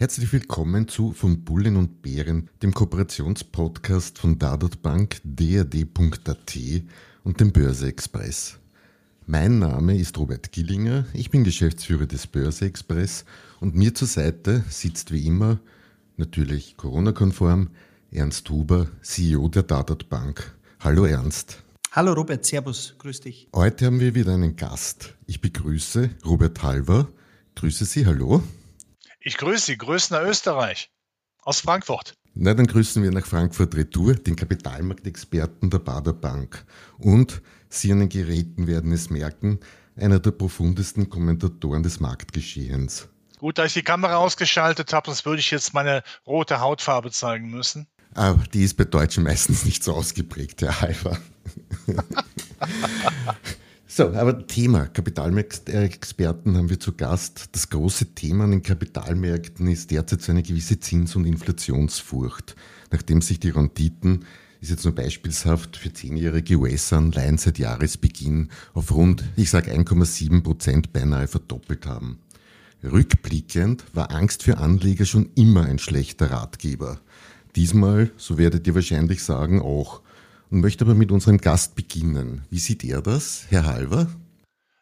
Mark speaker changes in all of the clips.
Speaker 1: Herzlich willkommen zu Von Bullen und Bären, dem Kooperationspodcast von Dadot Bank, dad.at und dem Börse Express. Mein Name ist Robert Gillinger, ich bin Geschäftsführer des Börse Express und mir zur Seite sitzt wie immer, natürlich Corona-konform, Ernst Huber, CEO der Dadot Bank. Hallo Ernst.
Speaker 2: Hallo Robert, Servus, grüß dich.
Speaker 1: Heute haben wir wieder einen Gast. Ich begrüße Robert Halver. Grüße Sie, hallo.
Speaker 3: Ich grüße Sie, nach Österreich, aus Frankfurt.
Speaker 1: Na, dann grüßen wir nach Frankfurt Retour, den Kapitalmarktexperten der Bader Bank. Und Sie an den Geräten werden es merken, einer der profundesten Kommentatoren des Marktgeschehens.
Speaker 3: Gut, dass ich die Kamera ausgeschaltet habe, sonst würde ich jetzt meine rote Hautfarbe zeigen müssen.
Speaker 1: Aber die ist bei Deutschen meistens nicht so ausgeprägt, Herr Halver. So, aber Thema Kapitalmarktexperten haben wir zu Gast. Das große Thema an den Kapitalmärkten ist derzeit so eine gewisse Zins- und Inflationsfurcht, nachdem sich die Renditen, ist jetzt nur beispielshaft für zehnjährige US-Anleihen seit Jahresbeginn auf rund, ich sage 1,7 Prozent beinahe verdoppelt haben. Rückblickend war Angst für Anleger schon immer ein schlechter Ratgeber. Diesmal, so werdet ihr wahrscheinlich sagen, auch und möchte aber mit unserem Gast beginnen. Wie sieht er das, Herr Halver?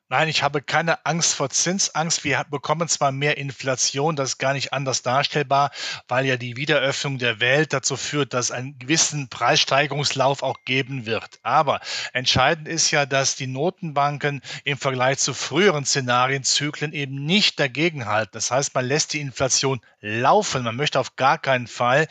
Speaker 3: Nein, ich habe keine Angst vor Zinsangst. Wir bekommen zwar mehr Inflation, das ist gar nicht anders darstellbar, weil ja die Wiederöffnung der Welt dazu führt, dass es einen gewissen Preissteigerungslauf auch geben wird. Aber entscheidend ist ja, dass die Notenbanken im Vergleich zu früheren Szenarienzyklen eben nicht dagegenhalten. Das heißt, man lässt die Inflation laufen. Man möchte auf gar keinen Fall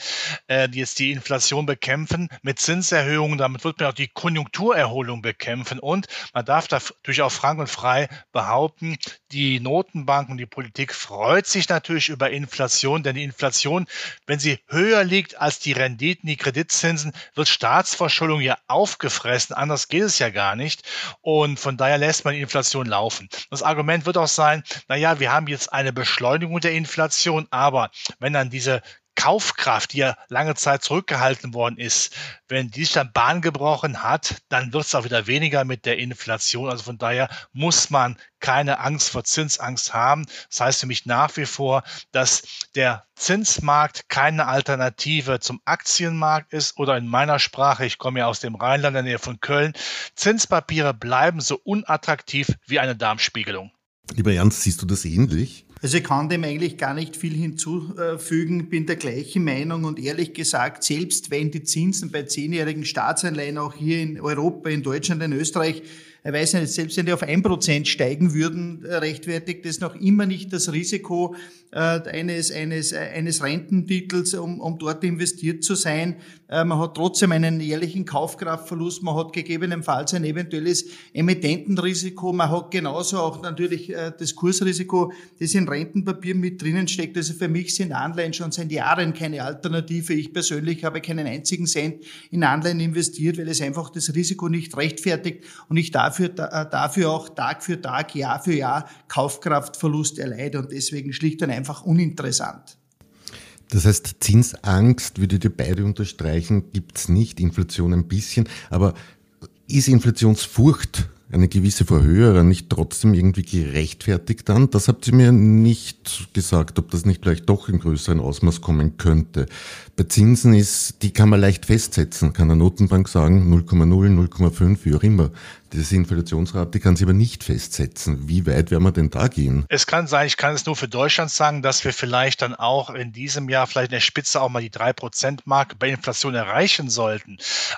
Speaker 3: äh, jetzt die Inflation bekämpfen mit Zinserhöhungen. Damit wird man auch die Konjunkturerholung bekämpfen. Und man darf natürlich auch frank und frei frei behaupten, die Notenbanken, die Politik freut sich natürlich über Inflation, denn die Inflation, wenn sie höher liegt als die Renditen, die Kreditzinsen, wird Staatsverschuldung ja aufgefressen. Anders geht es ja gar nicht. Und von daher lässt man die Inflation laufen. Das Argument wird auch sein, naja, wir haben jetzt eine Beschleunigung der Inflation, aber wenn dann diese Kaufkraft, die ja lange Zeit zurückgehalten worden ist, wenn die sich dann Bahn gebrochen hat, dann wird es auch wieder weniger mit der Inflation. Also von daher muss man keine Angst vor Zinsangst haben. Das heißt für mich nach wie vor, dass der Zinsmarkt keine Alternative zum Aktienmarkt ist oder in meiner Sprache, ich komme ja aus dem Rheinland in der Nähe von Köln, Zinspapiere bleiben so unattraktiv wie eine Darmspiegelung.
Speaker 1: Lieber Ernst, siehst du das ähnlich?
Speaker 2: Also ich kann dem eigentlich gar nicht viel hinzufügen, bin der gleichen Meinung und ehrlich gesagt, selbst wenn die Zinsen bei zehnjährigen Staatsanleihen auch hier in Europa, in Deutschland, in Österreich ich weiß nicht, selbst wenn die auf ein Prozent steigen würden, äh, rechtfertigt das noch immer nicht das Risiko äh, eines, eines, eines Rententitels, um, um dort investiert zu sein. Äh, man hat trotzdem einen jährlichen Kaufkraftverlust, man hat gegebenenfalls ein eventuelles Emittentenrisiko, man hat genauso auch natürlich das Kursrisiko, das in Rentenpapieren mit drinnen steckt. Also für mich sind Anleihen schon seit Jahren keine Alternative. Ich persönlich habe keinen einzigen Cent in Anleihen investiert, weil es einfach das Risiko nicht rechtfertigt und ich dafür, äh, dafür auch Tag für Tag, Jahr für Jahr Kaufkraftverlust erleide und deswegen schlicht und einfach uninteressant.
Speaker 1: Das heißt, Zinsangst, würde ihr beide unterstreichen, gibt es nicht, Inflation ein bisschen, aber ist Inflationsfurcht eine gewisse Verhöherung nicht trotzdem irgendwie gerechtfertigt dann? Das habt ihr mir nicht gesagt, ob das nicht vielleicht doch in größeren Ausmaß kommen könnte. Bei Zinsen ist, die kann man leicht festsetzen, kann eine Notenbank sagen 0,0, 0,5, wie auch immer. Diese Inflationsrate kann sie aber nicht festsetzen. Wie weit werden wir denn da gehen?
Speaker 3: Es kann sein, ich kann es nur für Deutschland sagen, dass wir vielleicht dann auch in diesem Jahr vielleicht in der Spitze auch mal die 3%-Marke bei Inflation erreichen sollten.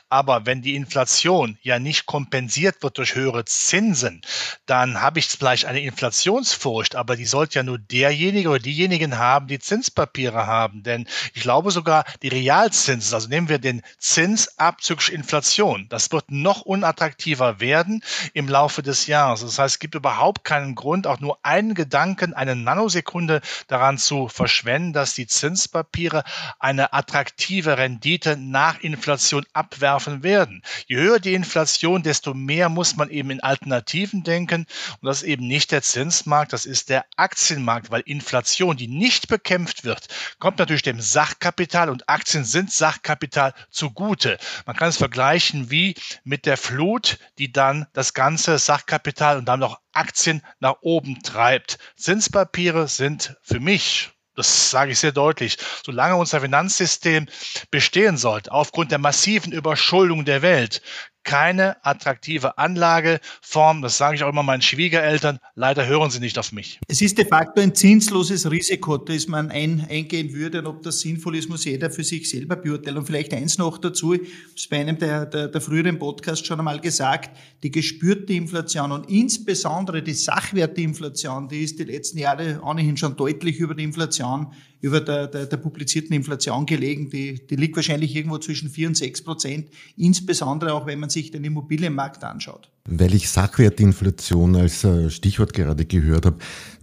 Speaker 3: Aber wenn die Inflation ja nicht kompensiert wird durch höhere Zinsen, dann habe ich vielleicht eine Inflationsfurcht, aber die sollte ja nur derjenige oder diejenigen haben, die Zinspapiere haben. Denn ich glaube sogar, die Realzinsen, also nehmen wir den Zins abzüglich Inflation, das wird noch unattraktiver werden werden im Laufe des Jahres. Das heißt, es gibt überhaupt keinen Grund, auch nur einen Gedanken, eine Nanosekunde daran zu verschwenden, dass die Zinspapiere eine attraktive Rendite nach Inflation abwerfen werden. Je höher die Inflation, desto mehr muss man eben in Alternativen denken. Und das ist eben nicht der Zinsmarkt, das ist der Aktienmarkt, weil Inflation, die nicht bekämpft wird, kommt natürlich dem Sachkapital und Aktien sind Sachkapital zugute. Man kann es vergleichen wie mit der Flut, die dann das ganze Sachkapital und dann noch Aktien nach oben treibt. Zinspapiere sind für mich das sage ich sehr deutlich. Solange unser Finanzsystem bestehen sollte, aufgrund der massiven Überschuldung der Welt, keine attraktive Anlageform. Das sage ich auch immer meinen Schwiegereltern. Leider hören sie nicht auf mich.
Speaker 2: Es ist de facto ein zinsloses Risiko, das man ein, eingehen würde. Und ob das sinnvoll ist, muss jeder für sich selber beurteilen. Und vielleicht eins noch dazu. Es bei einem der, der, der früheren Podcasts schon einmal gesagt. Die gespürte Inflation und insbesondere die Sachwerteinflation, die ist die letzten Jahre ohnehin schon deutlich über die Inflation über der, der, der publizierten Inflation gelegen. Die, die liegt wahrscheinlich irgendwo zwischen 4 und 6 Prozent, insbesondere auch wenn man sich den Immobilienmarkt anschaut.
Speaker 1: Weil ich Sachwertinflation als äh, Stichwort gerade gehört habe,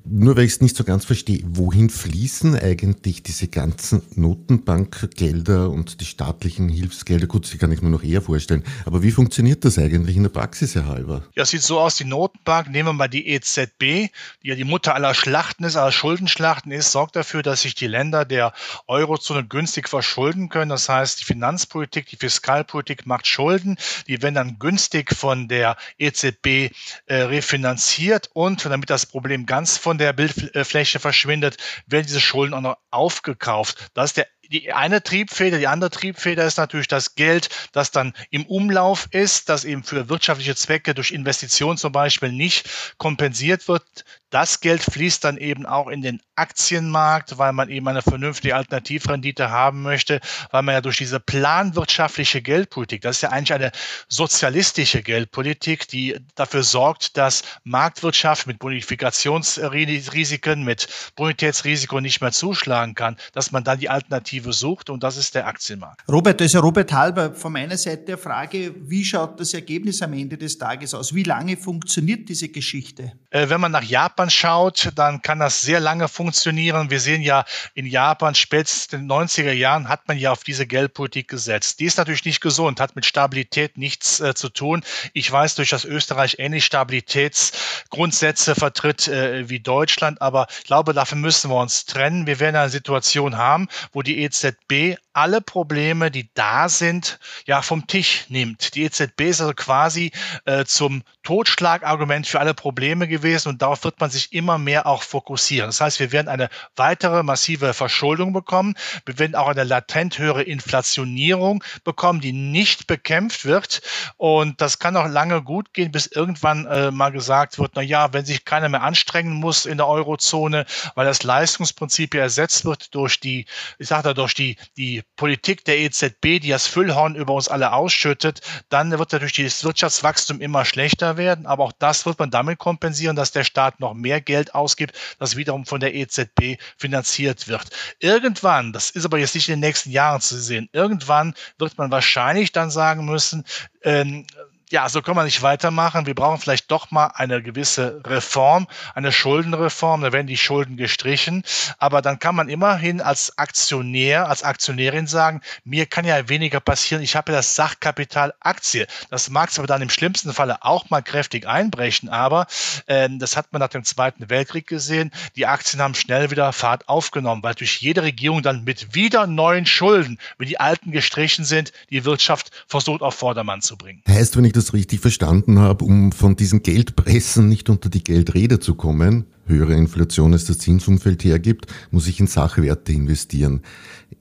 Speaker 1: nur weil ich es nicht so ganz verstehe, wohin fließen eigentlich diese ganzen Notenbankgelder und die staatlichen Hilfsgelder? Gut, die kann ich mir noch eher vorstellen. Aber wie funktioniert das eigentlich in der Praxis, Herr Halber?
Speaker 3: Ja, sieht so aus, die Notenbank, nehmen wir mal die EZB, die ja die Mutter aller Schlachten ist, aller Schuldenschlachten ist, sorgt dafür, dass sich die Länder der Eurozone günstig verschulden können. Das heißt, die Finanzpolitik, die Fiskalpolitik macht Schulden, die werden dann günstig von der EZB äh, refinanziert und damit das Problem ganz von der Bildfläche verschwindet, werden diese Schulden auch noch aufgekauft. Das ist der die eine Triebfeder, die andere Triebfeder ist natürlich das Geld, das dann im Umlauf ist, das eben für wirtschaftliche Zwecke durch Investitionen zum Beispiel nicht kompensiert wird. Das Geld fließt dann eben auch in den Aktienmarkt, weil man eben eine vernünftige Alternativrendite haben möchte, weil man ja durch diese planwirtschaftliche Geldpolitik, das ist ja eigentlich eine sozialistische Geldpolitik, die dafür sorgt, dass Marktwirtschaft mit Bonifikationsrisiken, mit Bonitätsrisiko nicht mehr zuschlagen kann, dass man dann die Alternative sucht und das ist der Aktienmarkt.
Speaker 2: Robert, das ist ja Robert Halber. Von meiner Seite der Frage, wie schaut das Ergebnis am Ende des Tages aus? Wie lange funktioniert diese Geschichte?
Speaker 3: Äh, wenn man nach Japan schaut, dann kann das sehr lange funktionieren. Wir sehen ja in Japan, spätestens in den 90er Jahren hat man ja auf diese Geldpolitik gesetzt. Die ist natürlich nicht gesund, hat mit Stabilität nichts äh, zu tun. Ich weiß durch das Österreich ähnlich Stabilitätsgrundsätze vertritt äh, wie Deutschland, aber ich glaube, dafür müssen wir uns trennen. Wir werden eine Situation haben, wo die EZB alle Probleme, die da sind, ja vom Tisch nimmt. Die EZB ist also quasi äh, zum Totschlagargument für alle Probleme gewesen und darauf wird man sich immer mehr auch fokussieren. Das heißt, wir werden eine weitere massive Verschuldung bekommen. Wir werden auch eine latent höhere Inflationierung bekommen, die nicht bekämpft wird. Und das kann auch lange gut gehen, bis irgendwann äh, mal gesagt wird, na ja, wenn sich keiner mehr anstrengen muss in der Eurozone, weil das Leistungsprinzip ja ersetzt wird durch die, ich sage da, durch die, die Politik der EZB, die das Füllhorn über uns alle ausschüttet, dann wird natürlich das Wirtschaftswachstum immer schlechter werden. Aber auch das wird man damit kompensieren, dass der Staat noch mehr Geld ausgibt, das wiederum von der EZB finanziert wird. Irgendwann, das ist aber jetzt nicht in den nächsten Jahren zu sehen, irgendwann wird man wahrscheinlich dann sagen müssen, ähm, ja, so kann man nicht weitermachen. Wir brauchen vielleicht doch mal eine gewisse Reform, eine Schuldenreform. Da werden die Schulden gestrichen. Aber dann kann man immerhin als Aktionär, als Aktionärin sagen, mir kann ja weniger passieren. Ich habe ja das Sachkapital Aktie. Das mag es aber dann im schlimmsten Falle auch mal kräftig einbrechen. Aber äh, das hat man nach dem Zweiten Weltkrieg gesehen. Die Aktien haben schnell wieder Fahrt aufgenommen, weil durch jede Regierung dann mit wieder neuen Schulden, wie die alten gestrichen sind, die Wirtschaft versucht auf Vordermann zu bringen.
Speaker 1: Heißt, wenn ich das richtig verstanden habe, um von diesen Geldpressen nicht unter die Geldrede zu kommen, höhere Inflation als das Zinsumfeld hergibt, muss ich in Sachwerte investieren.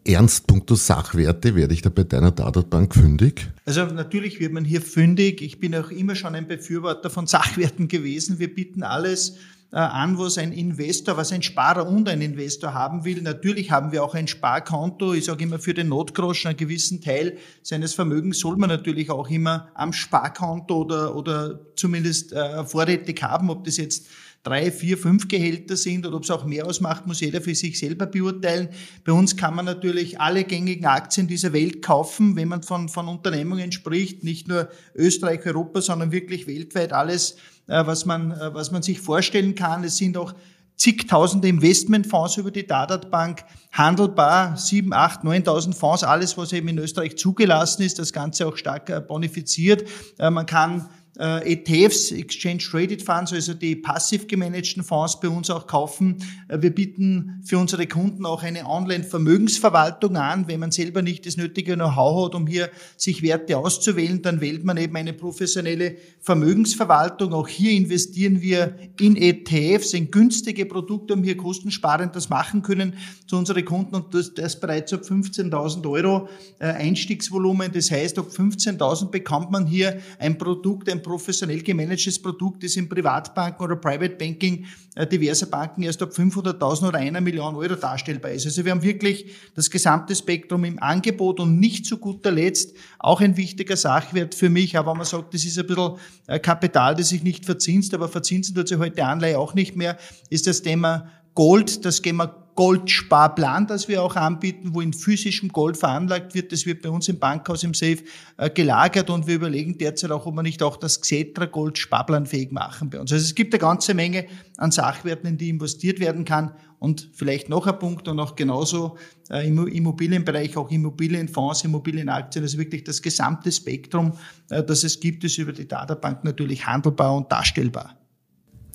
Speaker 1: Ernst punkto Sachwerte werde ich da bei deiner Datatbank fündig?
Speaker 2: Also natürlich wird man hier fündig. Ich bin auch immer schon ein Befürworter von Sachwerten gewesen. Wir bieten alles an, was ein Investor, was ein Sparer und ein Investor haben will. Natürlich haben wir auch ein Sparkonto. Ich sage immer, für den Notgroschen einen gewissen Teil seines Vermögens soll man natürlich auch immer am Sparkonto oder, oder zumindest äh, vorrätig haben, ob das jetzt drei, vier, fünf Gehälter sind oder ob es auch mehr ausmacht, muss jeder für sich selber beurteilen. Bei uns kann man natürlich alle gängigen Aktien dieser Welt kaufen, wenn man von, von Unternehmungen spricht, nicht nur Österreich, Europa, sondern wirklich weltweit alles, äh, was man, äh, was man sich vorstellen kann. Es sind auch zigtausende Investmentfonds über die Dadat Bank handelbar, sieben, acht, neuntausend Fonds, alles, was eben in Österreich zugelassen ist, das Ganze auch stark äh, bonifiziert. Man kann äh, ETFs, Exchange Traded Funds, also die passiv gemanagten Fonds bei uns auch kaufen. Äh, wir bieten für unsere Kunden auch eine Online-Vermögensverwaltung an. Wenn man selber nicht das nötige Know-how hat, um hier sich Werte auszuwählen, dann wählt man eben eine professionelle Vermögensverwaltung. Auch hier investieren wir in ETFs, in günstige Produkte, um hier kostensparend das machen können zu unseren Kunden und das, das bereits ab 15.000 Euro äh, Einstiegsvolumen. Das heißt, ab 15.000 bekommt man hier ein Produkt, ein professionell gemanagtes Produkt ist im Privatbanken oder Private Banking äh, diverser Banken erst ab 500.000 oder einer Million Euro darstellbar ist. Also wir haben wirklich das gesamte Spektrum im Angebot und nicht zu guter Letzt auch ein wichtiger Sachwert für mich, aber man sagt, das ist ein bisschen äh, Kapital, das sich nicht verzinst, aber verzinsen tut sich heute Anleihe auch nicht mehr, ist das Thema Gold, das gehen wir Goldsparplan, das wir auch anbieten, wo in physischem Gold veranlagt wird. Das wird bei uns im Bankhaus im Safe äh, gelagert und wir überlegen derzeit auch, ob wir nicht auch das Xetra Gold sparplanfähig machen bei uns. Also es gibt eine ganze Menge an Sachwerten, in die investiert werden kann. Und vielleicht noch ein Punkt und auch genauso äh, im Immobilienbereich, auch Immobilienfonds, Immobilienaktien, also wirklich das gesamte Spektrum, äh, das es gibt, ist über die Databank natürlich handelbar und darstellbar.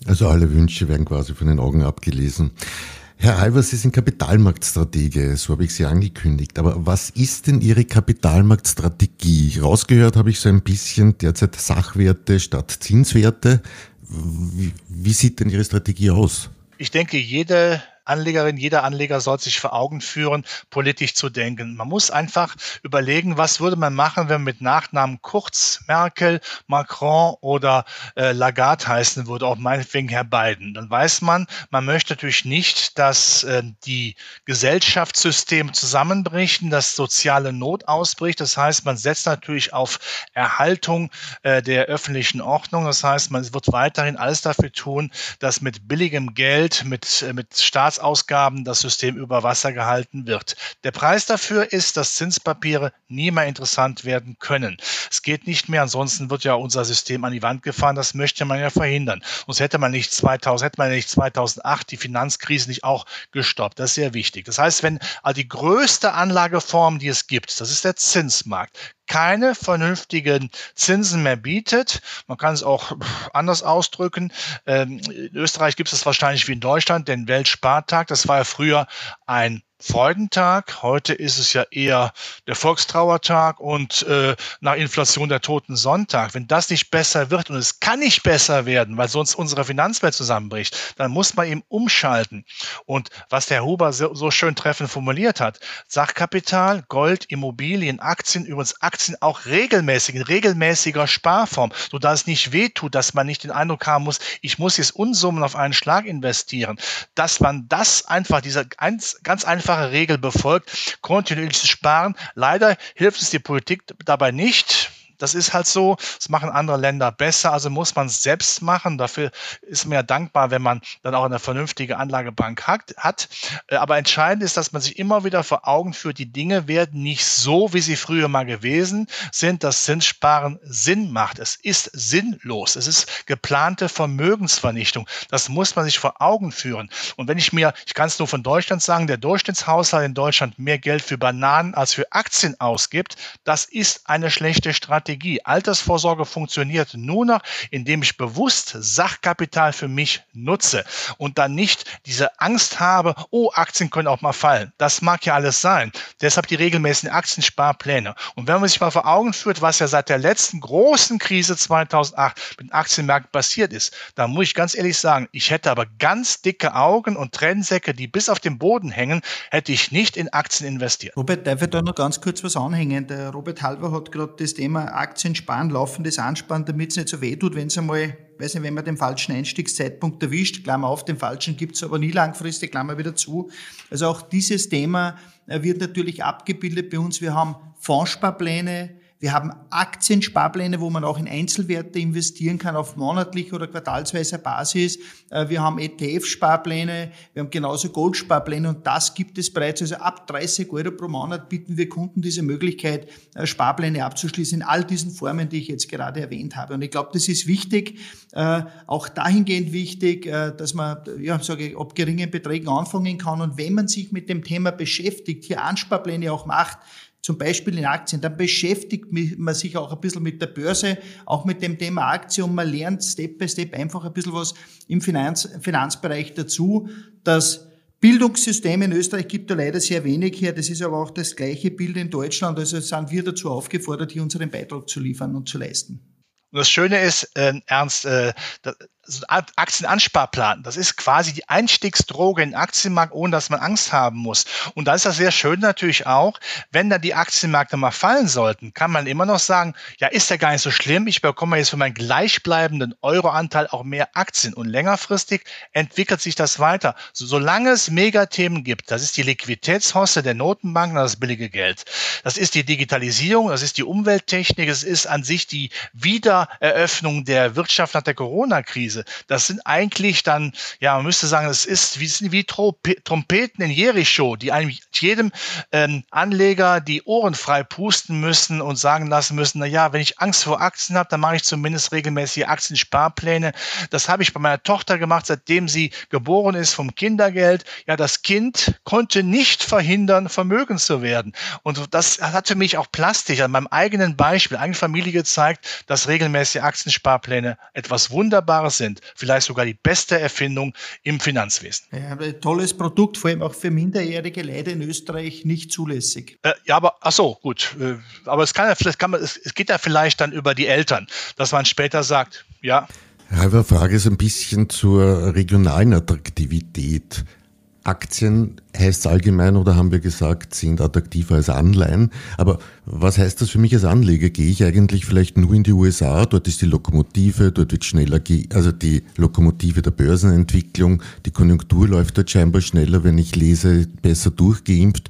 Speaker 1: Also alle Wünsche werden quasi von den Augen abgelesen. Herr Halver, Sie sind Kapitalmarktstratege, so habe ich Sie angekündigt. Aber was ist denn Ihre Kapitalmarktstrategie? Rausgehört habe ich so ein bisschen derzeit Sachwerte statt Zinswerte. Wie, sieht denn Ihre Strategie aus?
Speaker 3: Ich denke, jede Anlegerin, jeder Anleger soll sich vor Augen führen, politisch zu denken. Man muss einfach überlegen, was würde man machen, wenn man mit Nachnamen Kurz, Merkel, Macron oder äh, Lagarde heißen würde, auch meinetwegen Herr Biden. Dann weiß man, man möchte natürlich nicht, dass äh, die Gesellschaftssysteme zusammenbrechen, dass soziale Not ausbricht. Das heißt, man setzt natürlich auf Erhaltung äh, der öffentlichen Ordnung. Das heißt, man wird weiterhin alles dafür tun, dass mit billigem Geld, mit, äh, mit Staats Staatsausgaben das System über Wasser gehalten wird. Der Preis dafür ist, dass Zinspapiere nie mehr interessant werden können. Es geht nicht mehr, ansonsten wird ja unser System an die Wand gefahren. Das möchte man ja verhindern. Sonst hätte man nicht 2000, hätte man nicht 2008 die Finanzkrise nicht auch gestoppt. Das ist sehr wichtig. Das heißt, wenn die größte Anlageform, die es gibt, das ist der Zinsmarkt, keine vernünftigen Zinsen mehr bietet. Man kann es auch anders ausdrücken. Ähm, in Österreich gibt es das wahrscheinlich wie in Deutschland, den Weltspartag. Das war ja früher ein Freudentag. Heute ist es ja eher der Volkstrauertag und äh, nach Inflation der Toten Sonntag. Wenn das nicht besser wird und es kann nicht besser werden, weil sonst unsere Finanzwelt zusammenbricht, dann muss man eben umschalten. Und was der Huber so, so schön treffend formuliert hat, Sachkapital, Gold, Immobilien, Aktien, übrigens Aktien auch regelmäßig, in regelmäßiger Sparform, sodass es nicht wehtut, dass man nicht den Eindruck haben muss, ich muss jetzt Unsummen auf einen Schlag investieren. Dass man das einfach, diese ganz, ganz einfach einfache Regel befolgt, kontinuierliches Sparen. Leider hilft es die Politik dabei nicht. Das ist halt so. Das machen andere Länder besser. Also muss man es selbst machen. Dafür ist man ja dankbar, wenn man dann auch eine vernünftige Anlagebank hat. Äh, aber entscheidend ist, dass man sich immer wieder vor Augen führt, die Dinge werden nicht so, wie sie früher mal gewesen sind, dass Zinssparen Sinn macht. Es ist sinnlos. Es ist geplante Vermögensvernichtung. Das muss man sich vor Augen führen. Und wenn ich mir, ich kann es nur von Deutschland sagen, der Durchschnittshaushalt in Deutschland mehr Geld für Bananen als für Aktien ausgibt, das ist eine schlechte Strategie. Strategie. Altersvorsorge funktioniert nur noch, indem ich bewusst Sachkapital für mich nutze und dann nicht diese Angst habe, oh, Aktien können auch mal fallen. Das mag ja alles sein. Deshalb die regelmäßigen Aktiensparpläne. Und wenn man sich mal vor Augen führt, was ja seit der letzten großen Krise 2008 mit den Aktienmärkten passiert ist, dann muss ich ganz ehrlich sagen, ich hätte aber ganz dicke Augen und Trennsäcke, die bis auf den Boden hängen, hätte ich nicht in Aktien investiert.
Speaker 2: Robert, darf ich da noch ganz kurz was anhängen? Der Robert Halver hat gerade das Thema Aktien sparen, laufendes Ansparen, damit es nicht so weh tut, wenn es einmal, weiß nicht, wenn man den falschen Einstiegszeitpunkt erwischt, Klammer auf, den falschen gibt es aber nie langfristig, Klammer wieder zu. Also auch dieses Thema äh, wird natürlich abgebildet bei uns. Wir haben Fondssparpläne, Wir haben Aktiensparpläne, wo man auch in Einzelwerte investieren kann auf monatlicher oder quartalsweiser Basis. Äh, wir haben ETF-Sparpläne, wir haben genauso Goldsparpläne und das gibt es bereits. Also ab 30 Euro pro Monat bieten wir Kunden diese Möglichkeit, äh, Sparpläne abzuschließen in all diesen Formen, die ich jetzt gerade erwähnt habe. Und ich glaube, das ist wichtig, äh, auch dahingehend wichtig, dass man, ja, sage ich, ab geringen Beträgen anfangen kann. Und wenn man sich mit dem Thema beschäftigt, hier Ansparpläne auch macht, zum Beispiel in Aktien, dann beschäftigt man sich auch ein bisschen mit der Börse, auch mit dem Thema Aktie und man lernt Step by Step einfach ein bisschen was im Finanz, Finanzbereich dazu. Das Bildungssystem in Österreich gibt da leider sehr wenig her. Das ist aber auch das gleiche Bild in Deutschland. Also sind wir dazu aufgefordert, hier unseren Beitrag zu liefern und zu leisten.
Speaker 3: Das Schöne ist, äh, Ernst, äh, so ein Aktienansparplan, das ist quasi die Einstiegsdroge in den Aktienmarkt, ohne dass man Angst haben muss. Und da ist das sehr schön natürlich auch, wenn dann die Aktienmärkte mal fallen sollten, kann man immer noch sagen, ja, ist ja gar nicht so schlimm, ich bekomme jetzt für meinen gleichbleibenden Euroanteil auch mehr Aktien. Und längerfristig entwickelt sich das weiter. So, solange es Megathemen gibt, das ist die Liquiditätshoste der Notenbanken, das billige Geld. Das ist die Digitalisierung, das ist die Umwelttechnik, es ist an sich die Wiedereröffnung der Wirtschaft nach der Corona-Krise. Weise. Das sind eigentlich dann, ja, man müsste sagen, es ist wie, wie Trompeten in Jericho, die eigentlich jedem ähm, Anleger die Ohren frei pusten müssen und sagen lassen müssen, na ja, wenn ich Angst vor Aktien habe, dann mache ich zumindest regelmäßig Aktiensparpläne. Das habe ich bei meiner Tochter gemacht, seitdem sie geboren ist vom Kindergeld. Ja, das Kind konnte nicht verhindern, vermögen zu werden. Und das hat für mich auch plastisch an meinem eigenen Beispiel, eigene Familie gezeigt, dass regelmäßige Aktiensparpläne etwas Wunderbares sind sind. Vielleicht sogar die beste Erfindung im Finanzwesen.
Speaker 2: Ja, ein tolles Produkt, vor allem auch für Minderjährige leider in Österreich nicht zulässig.
Speaker 3: Äh, ja, aber ach so, gut. Äh, aber es kann ja, vielleicht kann man, es, es geht ja vielleicht dann über die Eltern, dass man später sagt, ja.
Speaker 1: Halbe Frage ist ein bisschen zur regionalen Attraktivität. Aktien heißt allgemein oder haben wir gesagt, sind attraktiver als Anleihen. Aber was heißt das für mich als Anleger? Gehe ich eigentlich vielleicht nur in die USA? Dort ist die Lokomotive, dort wird schneller, also die Lokomotive der Börsenentwicklung. Die Konjunktur läuft dort scheinbar schneller, wenn ich lese, besser durchgeimpft.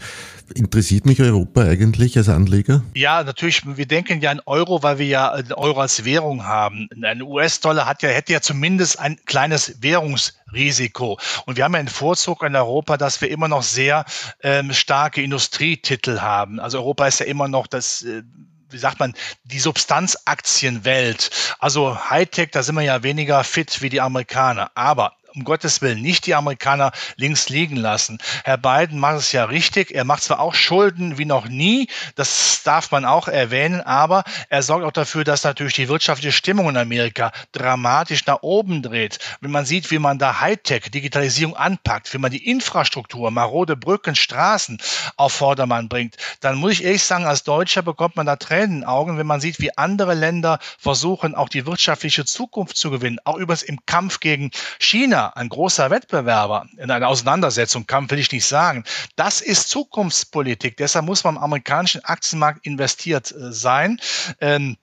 Speaker 1: Interessiert mich Europa eigentlich als Anleger?
Speaker 3: Ja, natürlich. Wir denken ja an Euro, weil wir ja den Euro als Währung haben. Ein US-Dollar hat ja, hätte ja zumindest ein kleines Währungsrisiko. Und wir haben ja einen Vorzug in Europa, dass wir immer noch sehr ähm, starke Industrietitel haben. Also Europa ist ja immer noch das äh, wie sagt man, die Substanzaktienwelt. Also Hightech, da sind wir ja weniger fit wie die Amerikaner. Aber um Gottes Willen nicht die Amerikaner links liegen lassen. Herr Biden macht es ja richtig. Er macht zwar auch Schulden wie noch nie, das darf man auch erwähnen, aber er sorgt auch dafür, dass natürlich die wirtschaftliche Stimmung in Amerika dramatisch nach oben dreht. Wenn man sieht, wie man da Hightech, Digitalisierung anpackt, wie man die Infrastruktur, marode Brücken, Straßen auf Vordermann bringt, dann muss ich ehrlich sagen, als Deutscher bekommt man da Tränen in den Augen, wenn man sieht, wie andere Länder versuchen, auch die wirtschaftliche Zukunft zu gewinnen, auch übrigens im Kampf gegen China Ein großer Wettbewerber, in einer Auseinandersetzung kam, will ich nicht sagen. Das ist Zukunftspolitik. Deshalb muss man im amerikanischen Aktienmarkt investiert äh, sein. Ähm,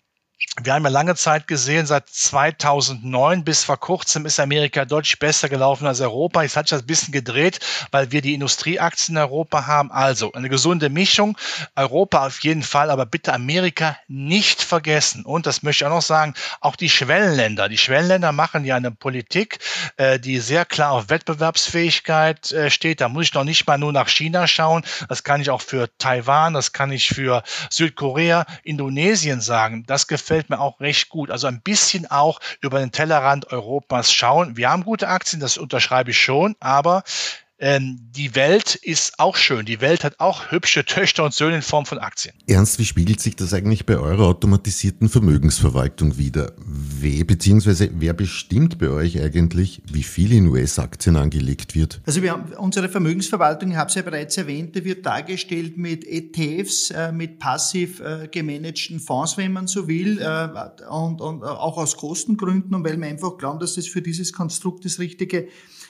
Speaker 3: wir haben ja lange Zeit gesehen, seit 2009 bis vor kurzem ist Amerika deutlich besser gelaufen als Europa. Jetzt hat sich das ein bisschen gedreht, weil wir die Industrieaktien in Europa haben. Also eine gesunde Mischung. Europa auf jeden Fall, aber bitte Amerika nicht vergessen. Und das möchte ich auch noch sagen, auch die Schwellenländer. Die Schwellenländer machen ja eine Politik, äh, die sehr klar auf Wettbewerbsfähigkeit äh, steht. Da muss ich noch nicht mal nur nach China schauen. Das kann ich auch für Taiwan, das kann ich für Südkorea, Indonesien sagen. Das gefällt gefällt mir auch recht gut. Also ein bisschen auch über den Tellerrand Europas schauen. Wir haben gute Aktien, das unterschreibe ich schon, aber ähm, die Welt ist auch schön. Die Welt hat auch hübsche Töchter und Söhne in Form von Aktien.
Speaker 1: Ernst, wie spiegelt sich das eigentlich bei eurer automatisierten Vermögensverwaltung wieder? Wer bzw. wer bestimmt bei euch eigentlich, wie viel in US-Aktien angelegt wird?
Speaker 2: Also wir haben unsere Vermögensverwaltung, ich habe es ja bereits erwähnt, die wird dargestellt mit ETFs, äh, mit passiv äh, gemanagten Fonds, wenn man so will, äh, und, und auch aus Kostengründen und weil wir einfach glauben, dass das für dieses Konstrukt das richtige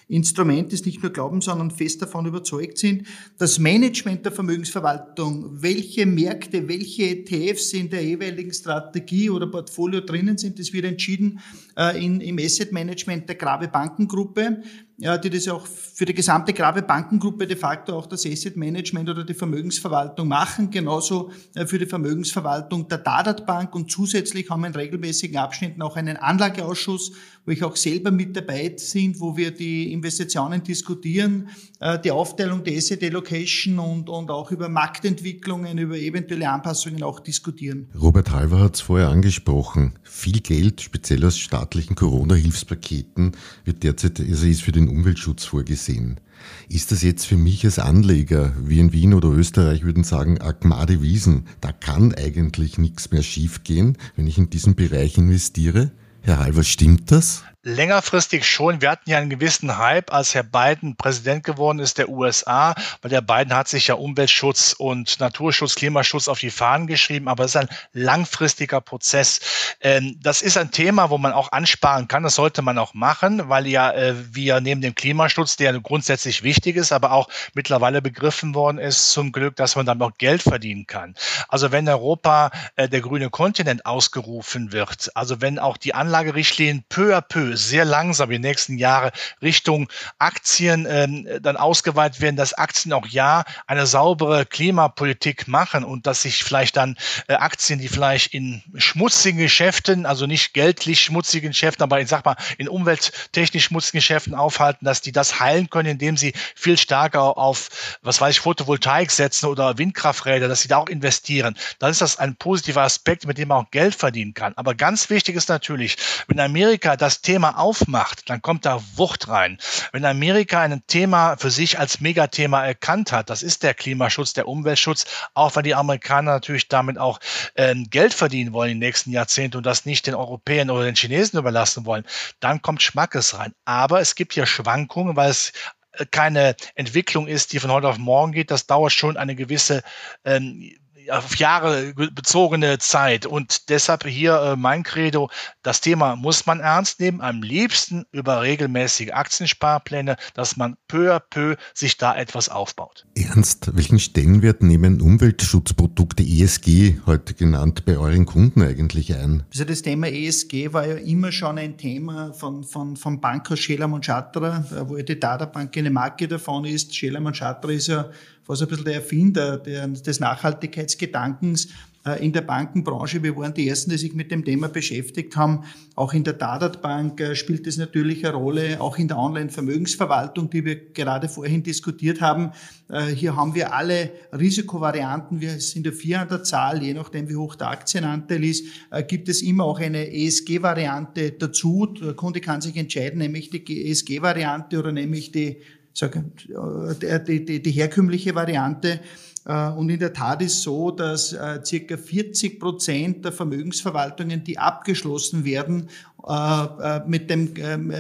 Speaker 2: Instrument ist, nicht nur glauben, sondern fest davon überzeugt sind. Das Management der Vermögensverwaltung, welche Märkte, welche ETFs in der jeweiligen Strategie oder Portfolio drinnen sind, das wird entschieden äh, in, im Asset Management der Grabe Bankengruppe ja, die das ja auch für die gesamte Grabe Bankengruppe de facto auch das Asset Management oder die Vermögensverwaltung machen, genauso äh, für die Vermögensverwaltung der Dadat Bank und zusätzlich haben wir in regelmäßigen Abschnitten auch einen Anlageausschuss, wo ich auch selber mit dabei sind, wo wir die Investitionen diskutieren, äh, die Aufteilung der Asset Allocation und, und auch über Marktentwicklungen, über eventuelle Anpassungen auch diskutieren.
Speaker 1: Robert Halver hat es vorher angesprochen. Viel Geld, speziell aus staatlichen Corona-Hilfspaketen, wird derzeit, also ist für den Umweltschutz vorgesehen. Ist das jetzt für mich als Anleger, wie in Wien oder Österreich würden sagen, Agmade Wiesen, da kann eigentlich nichts mehr schiefgehen, wenn ich in diesen Bereich investiere? Herr Halver, stimmt das?
Speaker 3: Längerfristig schon. Wir hatten ja einen gewissen Hype, als Herr Biden Präsident geworden ist der USA, weil der Biden hat sich ja Umweltschutz und Naturschutz, Klimaschutz auf die Fahnen geschrieben, aber es ist ein langfristiger Prozess. Ähm, das ist ein Thema, wo man auch ansparen kann. Das sollte man auch machen, weil ja äh, wir neben dem Klimaschutz, der grundsätzlich wichtig ist, aber auch mittlerweile begriffen worden ist, zum Glück, dass man dann auch Geld verdienen kann. Also wenn Europa äh, der grüne Kontinent ausgerufen wird, also wenn auch die Anlagerichtlinien peu à peu sehr langsam die nächsten Jahre Richtung Aktien ähm, dann ausgeweitet werden, dass Aktien auch ja eine saubere Klimapolitik machen und dass sich vielleicht dann äh, Aktien, die vielleicht in schmutzigen Geschäften, also nicht geldlich schmutzigen Geschäften, aber ich sag mal in umwelttechnisch schmutzigen Geschäften aufhalten, dass die das heilen können, indem sie viel stärker auf, was weiß ich, Photovoltaik setzen oder Windkrafträder, dass sie da auch investieren. Dann ist das ein positiver Aspekt, mit dem man auch Geld verdienen kann. Aber ganz wichtig ist natürlich, wenn Amerika das Thema Thema aufmacht, dann kommt da Wucht rein. Wenn Amerika ein Thema für sich als Megathema erkannt hat, das ist der Klimaschutz, der Umweltschutz, auch weil die Amerikaner natürlich damit auch äh, Geld verdienen wollen in den nächsten Jahrzehnten und das nicht den Europäern oder den Chinesen überlassen wollen, dann kommt Schmackes rein. Aber es gibt hier Schwankungen, weil es äh, keine Entwicklung ist, die von heute auf morgen geht. Das dauert schon eine gewisse ähm, auf Jahre bezogene Zeit. Und deshalb hier äh, mein Credo, das Thema muss man ernst nehmen, am liebsten über regelmäßige Aktiensparpläne, dass man peu à peu sich da etwas aufbaut.
Speaker 1: Ernst, welchen Stellenwert nehmen Umweltschutzprodukte ESG, heute genannt, bei euren Kunden eigentlich ein?
Speaker 2: Also das Thema ESG war ja immer schon ein Thema von, von, von Bankhaus Schelam und Schatterer, wo ja die Data Bank eine Marke davon ist. Schelam und Schatterer ist ja fast ein bisschen der Erfinder der, des Nachhaltigkeitsgedankens äh, in der Bankenbranche. Wir waren die Ersten, die sich mit dem Thema beschäftigt haben. Auch in der Dadat Bank äh, spielt es natürlich eine Rolle, auch in der Online-Vermögensverwaltung, die wir gerade vorhin diskutiert haben. Äh, hier haben wir alle Risikovarianten. Wir sind ja vier der Zahl, je nachdem, wie hoch der Aktienanteil ist, gibt es immer auch eine ESG-Variante dazu. Der Kunde kann sich entscheiden, nämlich die ESG-Variante oder nämlich die sage, äh, die, die, die herkömmliche Variante. Äh, und in der Tat ist so, dass äh, circa 40 Prozent der Vermögensverwaltungen, die abgeschlossen werden, mit, dem,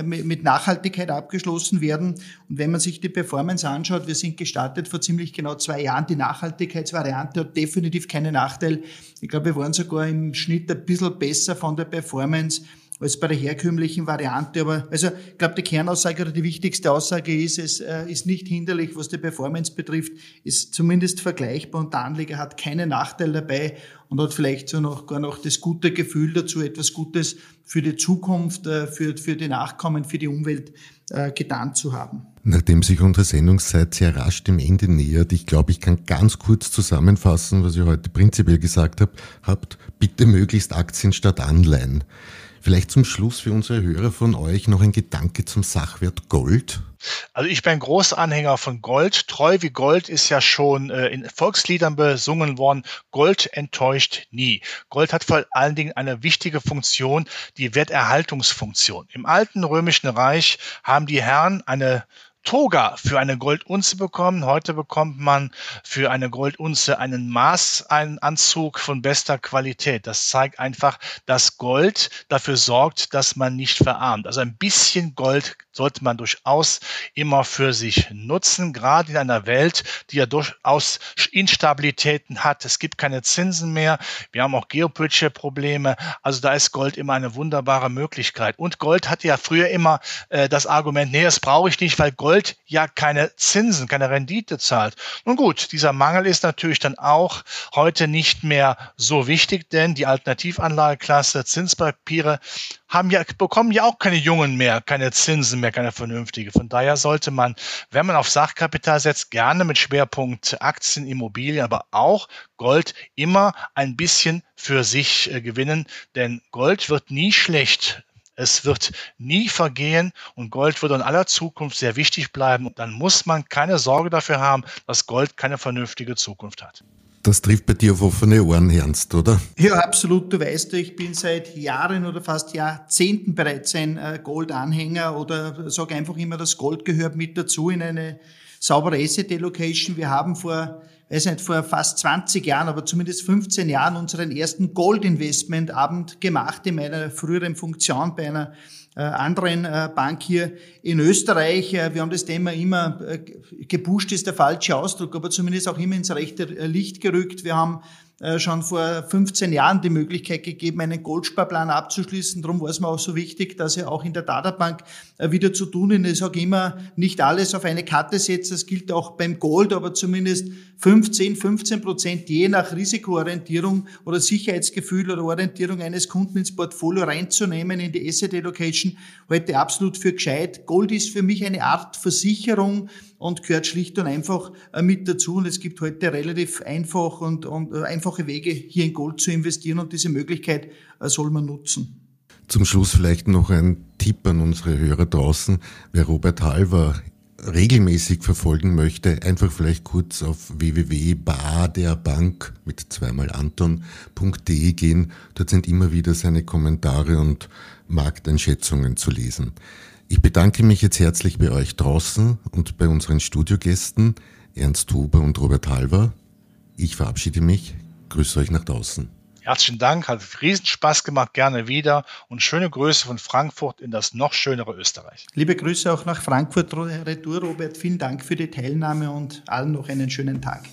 Speaker 2: mit Nachhaltigkeit abgeschlossen werden. Und wenn man sich die Performance anschaut, wir sind gestartet vor ziemlich genau zwei Jahren. Die Nachhaltigkeitsvariante hat definitiv keinen Nachteil. Ich glaube, wir waren sogar im Schnitt ein bisschen besser von der Performance als bei der herkömmlichen Variante. Aber also ich glaube, die Kernaussage oder die wichtigste Aussage ist, es äh, ist nicht hinderlich, was die Performance betrifft, ist zumindest vergleichbar und der Anleger hat keinen Nachteil dabei und hat vielleicht so noch gar noch das gute Gefühl dazu, etwas Gutes für die Zukunft, äh, für, für die Nachkommen, für die Umwelt äh, getan zu haben.
Speaker 1: Nachdem sich unsere Sendungszeit sehr rasch dem Ende nähert, ich glaube, ich kann ganz kurz zusammenfassen, was ihr heute prinzipiell gesagt habt, habt bitte möglichst Aktien statt Anleihen. Vielleicht zum Schluss für unsere Hörer von euch noch ein Gedanke zum Sachwert Gold.
Speaker 3: Also ich bin ein großer Anhänger von Gold. Treu wie Gold ist ja schon äh, in Volksliedern besungen worden. Gold enttäuscht nie. Gold hat vor allen Dingen eine wichtige Funktion, die Werterhaltungsfunktion. Im alten römischen Reich haben die Herren eine Toga für eine Goldunze bekommen. Heute bekommt man für eine Goldunze einen Maßanzug von bester Qualität. Das zeigt einfach, dass Gold dafür sorgt, dass man nicht verarmt. Also ein bisschen Gold sollte man durchaus immer für sich nutzen, gerade in einer Welt, die ja durchaus Instabilitäten hat. Es gibt keine Zinsen mehr. Wir haben auch geopolitische Probleme. Also da ist Gold immer eine wunderbare Möglichkeit. Und Gold hatte ja früher immer äh, das Argument, nee, das brauche ich nicht, weil Gold Gold ja keine Zinsen, keine Rendite zahlt. Nun gut, dieser Mangel ist natürlich dann auch heute nicht mehr so wichtig, denn die Alternativanlageklasse Zinspapiere haben ja, bekommen ja auch keine Jungen mehr, keine Zinsen mehr, keine vernünftige. Von daher sollte man, wenn man auf Sachkapital setzt, gerne mit Schwerpunkt Aktien, Immobilien, aber auch Gold immer ein bisschen für sich äh, gewinnen, denn Gold wird nie schlecht. Es wird nie vergehen und Gold wird in aller Zukunft sehr wichtig bleiben. Und dann muss man keine Sorge dafür haben, dass Gold keine vernünftige Zukunft hat.
Speaker 1: Das trifft bei dir auf offene Ohren, Ernst, oder?
Speaker 2: Ja, absolut. Du weißt, ich bin seit Jahren oder fast Jahrzehnten bereits ein äh, Gold-Anhänger oder sage einfach immer, das Gold gehört mit dazu in eine saubere Asset Allocation. Wir haben vor, weiß nicht, vor fast 20 Jahren, aber zumindest 15 Jahren unseren ersten Gold-Investment-Abend gemacht in meiner früheren Funktion bei einer äh, anderen äh, Bank hier in Österreich. Äh, wir haben das Thema immer, gepusht ist der falsche Ausdruck, aber zumindest auch immer ins rechte Licht gerückt. Wir haben schon vor 15 Jahren die Möglichkeit gegeben, einen Goldsparplan abzuschließen. Darum war es mir auch so wichtig, dass er auch in der Databank äh, wieder zu tun ist. Ich sage immer, nicht alles auf eine Karte setzen. Das gilt auch beim Gold, aber zumindest 15, 15 Prozent je nach Risikoorientierung oder Sicherheitsgefühl oder Orientierung eines Kunden ins Portfolio reinzunehmen in die Asset Allocation, heute absolut für gescheit. Gold ist für mich eine Art Versicherung, und gehört schlicht und einfach äh, mit dazu. Und es gibt heute relativ einfach und, und äh, einfache Wege, hier in Gold zu investieren und diese Möglichkeit äh, soll man nutzen.
Speaker 1: Zum Schluss vielleicht noch ein Tipp an unsere Hörer draußen. Wer Robert Halver regelmäßig verfolgen möchte, einfach vielleicht kurz auf www.baderbank mit zweimal anton.de gehen. Dort sind immer wieder seine Kommentare und Markteinschätzungen zu lesen. Ich bedanke mich jetzt herzlich bei euch draußen und bei unseren Studiogästen Ernst Huber und Robert Halver. Ich verabschiede mich, grüße euch nach draußen.
Speaker 3: Herzlichen Dank, hat Riesenspaß gemacht, gerne wieder und schöne Grüße von Frankfurt in das noch schönere Österreich.
Speaker 2: Liebe Grüße auch nach Frankfurt, Retour, Robert. Vielen Dank für die Teilnahme und allen noch einen schönen Tag.